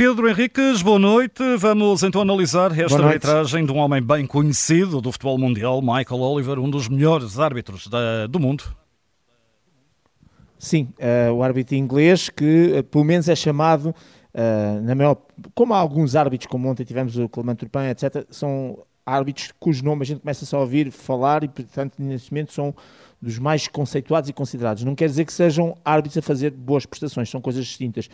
Pedro Henriques, boa noite. Vamos então analisar esta arbitragem de um homem bem conhecido do futebol mundial, Michael Oliver, um dos melhores árbitros da, do mundo. Sim, uh, o árbitro inglês que uh, pelo menos é chamado, uh, na maior, como há alguns árbitros, como ontem tivemos o Clement Turpin, etc., são árbitros cujo nome a gente começa só a ouvir falar e, portanto, neste momento são dos mais conceituados e considerados. Não quer dizer que sejam árbitros a fazer boas prestações, são coisas distintas.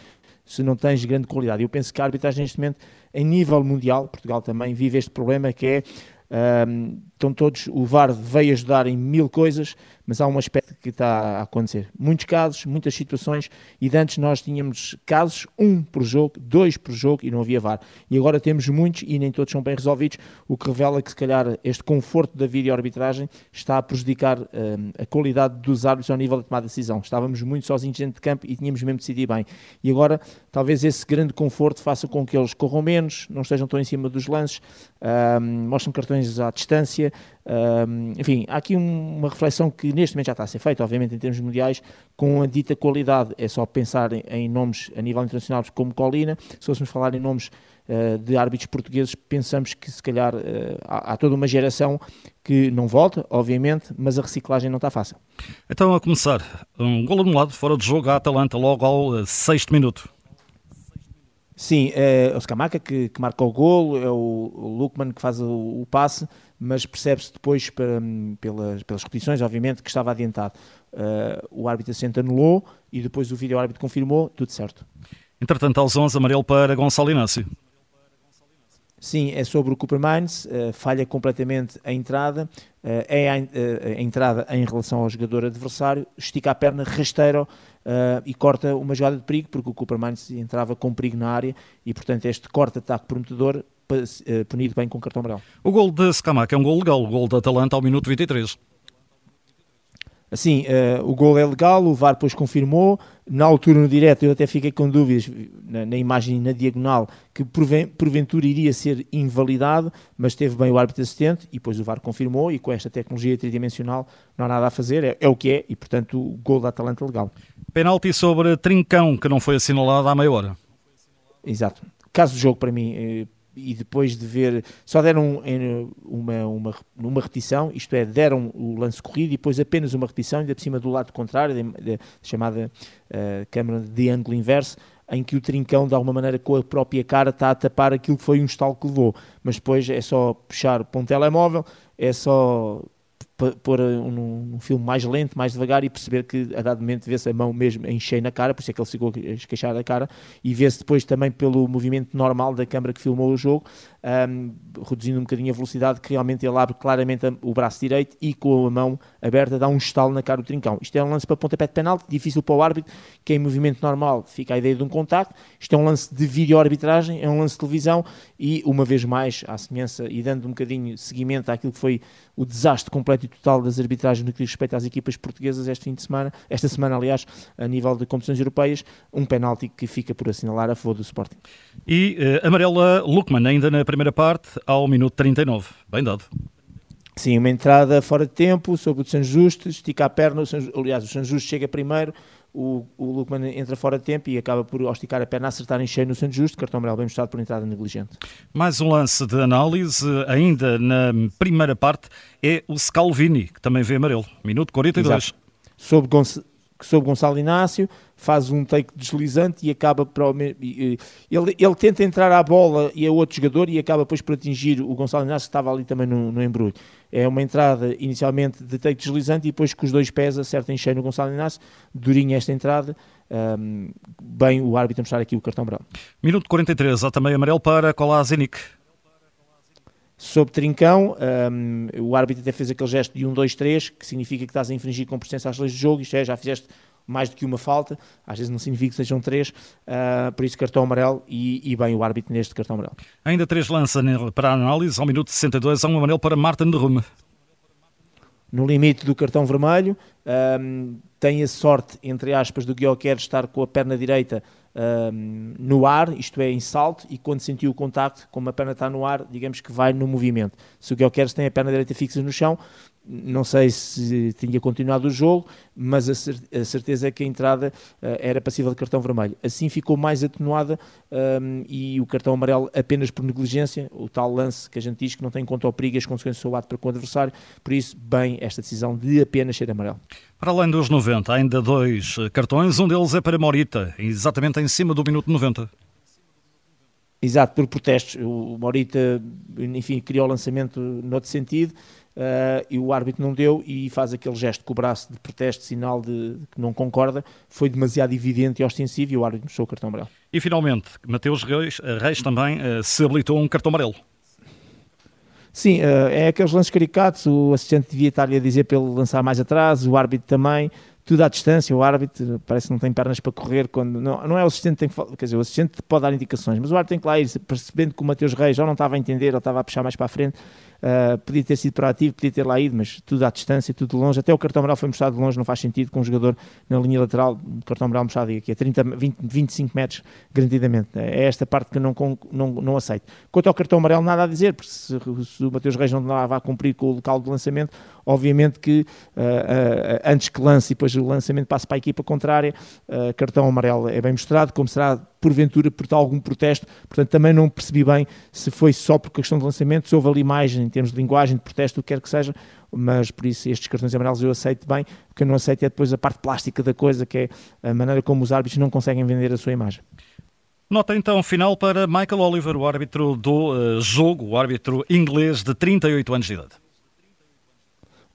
Se não tens grande qualidade. Eu penso que a arbitragem neste momento, em nível mundial, Portugal também vive este problema que é um, estão todos, o VAR veio ajudar em mil coisas, mas há um aspecto que está a acontecer. Muitos casos, muitas situações, e de antes nós tínhamos casos, um por jogo, dois por jogo, e não havia VAR. E agora temos muitos e nem todos são bem resolvidos, o que revela que se calhar este conforto da vídeo-arbitragem está a prejudicar um, a qualidade dos árbitros ao nível de tomar decisão. Estávamos muito sozinhos dentro de campo e tínhamos mesmo de decidir bem. E agora, talvez esse grande conforto faça com que eles corram menos, não estejam tão em cima dos lances, um, mostrem cartões à distância, um, enfim, há aqui um, uma reflexão que neste momento já está a ser feita, obviamente em termos mundiais, com a dita qualidade. É só pensar em, em nomes a nível internacional como Colina. Se fôssemos falar em nomes uh, de árbitros portugueses, pensamos que se calhar uh, há, há, toda uma geração que não volta, obviamente, mas a reciclagem não está fácil. Então, a começar, um gol anulado fora de jogo à Atalanta logo ao uh, sexto minuto. Sim, é o Scamaca que, que marca o golo, é o, o Lukman que faz o, o passe, mas percebe-se depois para, pelas, pelas repetições, obviamente, que estava adiantado. Uh, o árbitro se anulou e depois o vídeo árbitro confirmou, tudo certo. Entretanto, aos 11, amarelo para Gonçalo Inácio. Sim, é sobre o Cooper Mines, uh, falha completamente a entrada, uh, é a, a, entrada em relação ao jogador adversário, estica a perna, rasteira uh, e corta uma jogada de perigo, porque o Cooper Mines entrava com perigo na área e, portanto, este corte-ataque prometedor uh, punido bem com cartão amarelo. O gol de Scamaca é um gol legal, o gol da Atalanta ao minuto 23. Assim, uh, o gol é legal, o VAR depois confirmou. Na altura, no direto, eu até fiquei com dúvidas na, na imagem na diagonal que porventura iria ser invalidado, mas teve bem o árbitro assistente e depois o VAR confirmou. E com esta tecnologia tridimensional não há nada a fazer, é, é o que é, e portanto o gol da Atalanta é legal. Penalti sobre Trincão, que não foi assinalado há meia hora. Exato. Caso do jogo, para mim, eh, e depois de ver, só deram uma, uma, uma repetição, isto é, deram o lance corrido e depois apenas uma repetição, ainda por cima do lado contrário, chamada uh, câmara de ângulo inverso, em que o trincão, de alguma maneira, com a própria cara, está a tapar aquilo que foi um estalo que levou. Mas depois é só puxar para um telemóvel, é só pôr um, um, filme mais lento, mais devagar e perceber que a dado momento vê-se a mão mesmo encher na cara, por isso é que ele ficou a esqueixar a cara, e vê-se depois também pelo movimento normal da câmara que filmou o jogo, um, reduzindo um bocadinho a velocidade, que realmente ele abre claramente o braço direito e com a mão aberta dá um estalo na cara do trincão. Isto é um lance para pontapé de penalti, difícil para o árbitro, que em movimento normal fica a ideia de um contacto. Isto é um lance de vídeo-arbitragem, é um lance de televisão e, uma vez mais, à semelhança e dando um bocadinho seguimento àquilo que foi o desastre completo total das arbitragens no que diz respeito às equipas portuguesas este fim de semana, esta semana, aliás, a nível de competições europeias, um penalti que fica por assinalar a favor do Sporting. E uh, amarela Lukman, ainda na primeira parte, ao minuto 39. Bem dado. Sim, uma entrada fora de tempo sobre o de San Justo, estica a perna, o San, aliás, o San Justo chega primeiro, o, o Lukman entra fora de tempo e acaba por esticar a perna, acertar em cheio no Santo Justo, cartão amarelo bem mostrado por entrada negligente. Mais um lance de análise, ainda na primeira parte, é o Scalvini, que também vê amarelo, minuto 42. Exato. Sobre Gonçalo sobre Gonçalo Inácio, faz um take deslizante e acaba para ele, ele tenta entrar à bola e é outro jogador e acaba depois por atingir o Gonçalo Inácio que estava ali também no, no embrulho. É uma entrada inicialmente de take deslizante e depois com os dois pés acerta cheio no Gonçalo Inácio, durinha esta entrada, um, bem o árbitro mostrar aqui o cartão branco. Minuto 43, há também amarelo para Kolasinic sobre Trincão, um, o árbitro até fez aquele gesto de 1, 2, 3, que significa que estás a infringir com presença às leis do jogo, isto é, já fizeste mais do que uma falta, às vezes não significa que sejam três, uh, por isso cartão amarelo e, e, bem o árbitro neste cartão amarelo. Ainda três lança para a análise, ao minuto 62, há um amarelo para Martin de Rume. No limite do cartão vermelho, um, tem a sorte, entre aspas, do Guilherme estar com a perna direita um, no ar, isto é, em salto, e quando sentiu o contacto, como a perna está no ar, digamos que vai no movimento. Se o Guilherme tem a perna direita fixa no chão, não sei se tinha continuado o jogo, mas a, certeza é que a entrada uh, era passível de cartão vermelho. Assim ficou mais atenuada um, e o cartão amarelo apenas por negligência, o tal lance que a gente diz que não tem conta ou perigo as consequências do seu ato para com o adversário, por isso, bem, esta decisão de apenas ser amarelo. Para além dos 90, ainda dois cartões, um deles é para Morita, exatamente em cima do minuto 90. Exato, por protestos. O Morita, enfim, criou o lançamento noutro sentido uh, e o árbitro não deu e faz aquele gesto com o braço de protesto, sinal de, de que não concorda. Foi demasiado evidente e ostensivo e o árbitro mostrou o cartão amarelo. E finalmente, Mateus Reis, eh, Reis também uh, se habilitou um cartão amarelo. Sim, uh, é aqueles lances caricatos, o assistente devia estar-lhe a dizer para ele lançar mais atrás, o árbitro também, tudo à distância, o árbitro parece que não tem pernas para correr, quando não, não é o assistente que tem que, quer dizer, o assistente pode dar indicações, mas o árbitro tem que lá ir, percebendo que o Mateus Reis já não estava a entender, ou estava a puxar mais para a frente, Uh, podia ter sido proativo, podia ter lá ido, mas tudo à distância, tudo de longe. Até o cartão amarelo foi mostrado de longe, não faz sentido com um jogador na linha lateral, o cartão amarelo mostrado aqui a 30, 20, 25 metros, garantidamente. É esta parte que não, não, não aceito. Quanto ao cartão amarelo, nada a dizer, porque se, se o Mateus Reis não estava a cumprir com o local de lançamento, obviamente que uh, uh, antes que lance e depois o lançamento passe para a equipa contrária, cartão amarelo é bem mostrado, como será porventura por algum protesto, portanto também não percebi bem se foi só por questão de lançamento, se houve ali mais em termos de linguagem, de protesto, o que quer que seja, mas por isso estes cartões amarelos eu aceito bem, o que eu não aceito é depois a parte plástica da coisa, que é a maneira como os árbitros não conseguem vender a sua imagem. Nota então final para Michael Oliver, o árbitro do uh, jogo, o árbitro inglês de 38 anos de idade.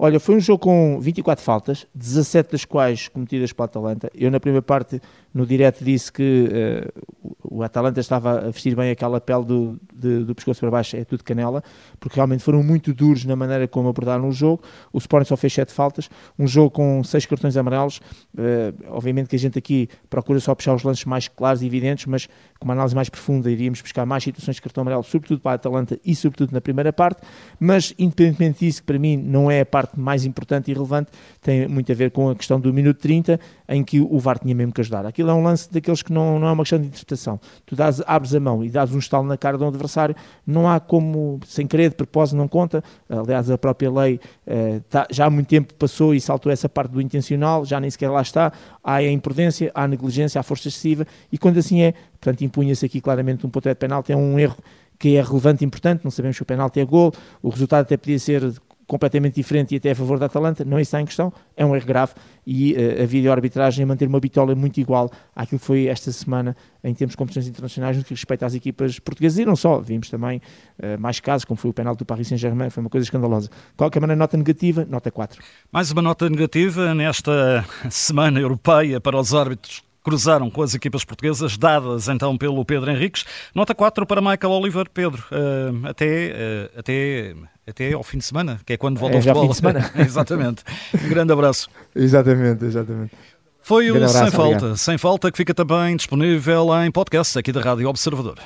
Olha, foi um jogo com 24 faltas, 17 das quais cometidas pela Atalanta. Eu, na primeira parte, no direto, disse que uh, o Atalanta estava a vestir bem aquela pele do, de, do pescoço para baixo, é tudo canela, porque realmente foram muito duros na maneira como abordaram o jogo. O Sporting só fez 7 faltas, um jogo com 6 cartões amarelos. Uh, obviamente que a gente aqui procura só puxar os lances mais claros e evidentes, mas com uma análise mais profunda iríamos buscar mais situações de cartão amarelo, sobretudo para a Atalanta e sobretudo na primeira parte. Mas, independentemente disso, que para mim não é a parte mais importante e relevante tem muito a ver com a questão do minuto 30, em que o VAR tinha mesmo que ajudar. Aquilo é um lance daqueles que não, não é uma questão de interpretação. Tu dás, abres a mão e dás um estalo na cara do adversário, não há como, sem querer, de propósito, não conta. Aliás, a própria lei eh, tá, já há muito tempo passou e saltou essa parte do intencional, já nem sequer lá está. Há a imprudência, há a negligência, há a força excessiva, e quando assim é, portanto, impunha-se aqui claramente um pontapé de penalti, é um erro que é relevante e importante, não sabemos se o penalti é gol, o resultado até podia ser completamente diferente e até a favor da Atalanta, não está em questão, é um erro grave e uh, a vídeo-arbitragem manter uma bitola muito igual àquilo que foi esta semana em termos de competições internacionais no que respeita às equipas portuguesas e não só, vimos também uh, mais casos, como foi o penal do Paris Saint-Germain, foi uma coisa escandalosa. De qualquer maneira, nota negativa, nota 4. Mais uma nota negativa nesta semana europeia para os árbitros cruzaram com as equipas portuguesas, dadas então pelo Pedro Henriques. Nota 4 para Michael Oliver. Pedro, uh, até, uh, até, até ao fim de semana, que é quando volta é, ao futebol. Fim de semana. exatamente. Um grande abraço. exatamente, exatamente. Foi o Sem Falta, Sem Falta, que fica também disponível em podcast aqui da Rádio Observador.